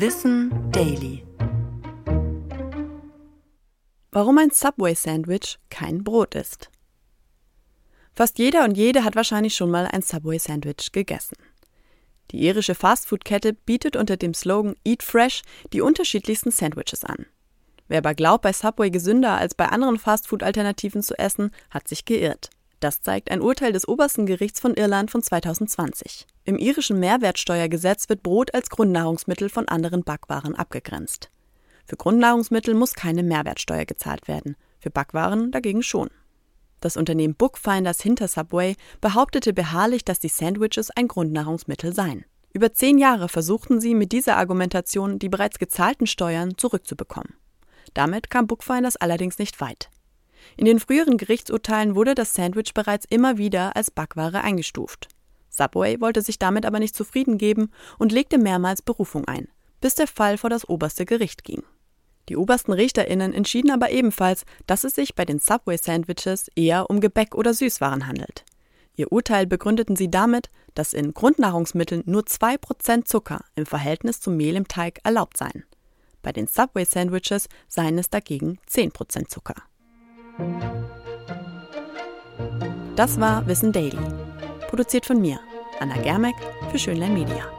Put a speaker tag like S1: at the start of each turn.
S1: Wissen Daily. Warum ein Subway-Sandwich kein Brot ist. Fast jeder und jede hat wahrscheinlich schon mal ein Subway-Sandwich gegessen. Die irische Fastfood-Kette bietet unter dem Slogan Eat Fresh die unterschiedlichsten Sandwiches an. Wer aber glaubt, bei Subway gesünder als bei anderen Fastfood-Alternativen zu essen, hat sich geirrt. Das zeigt ein Urteil des obersten Gerichts von Irland von 2020. Im irischen Mehrwertsteuergesetz wird Brot als Grundnahrungsmittel von anderen Backwaren abgegrenzt. Für Grundnahrungsmittel muss keine Mehrwertsteuer gezahlt werden, für Backwaren dagegen schon. Das Unternehmen Bookfinders hinter Subway behauptete beharrlich, dass die Sandwiches ein Grundnahrungsmittel seien. Über zehn Jahre versuchten sie mit dieser Argumentation, die bereits gezahlten Steuern zurückzubekommen. Damit kam Bookfinders allerdings nicht weit. In den früheren Gerichtsurteilen wurde das Sandwich bereits immer wieder als Backware eingestuft. Subway wollte sich damit aber nicht zufrieden geben und legte mehrmals Berufung ein, bis der Fall vor das oberste Gericht ging. Die obersten Richterinnen entschieden aber ebenfalls, dass es sich bei den Subway-Sandwiches eher um Gebäck oder Süßwaren handelt. Ihr Urteil begründeten sie damit, dass in Grundnahrungsmitteln nur 2% Zucker im Verhältnis zum Mehl im Teig erlaubt seien. Bei den Subway-Sandwiches seien es dagegen 10% Zucker. Das war Wissen Daily. Produziert von mir, Anna Germeck, für Schönlein Media.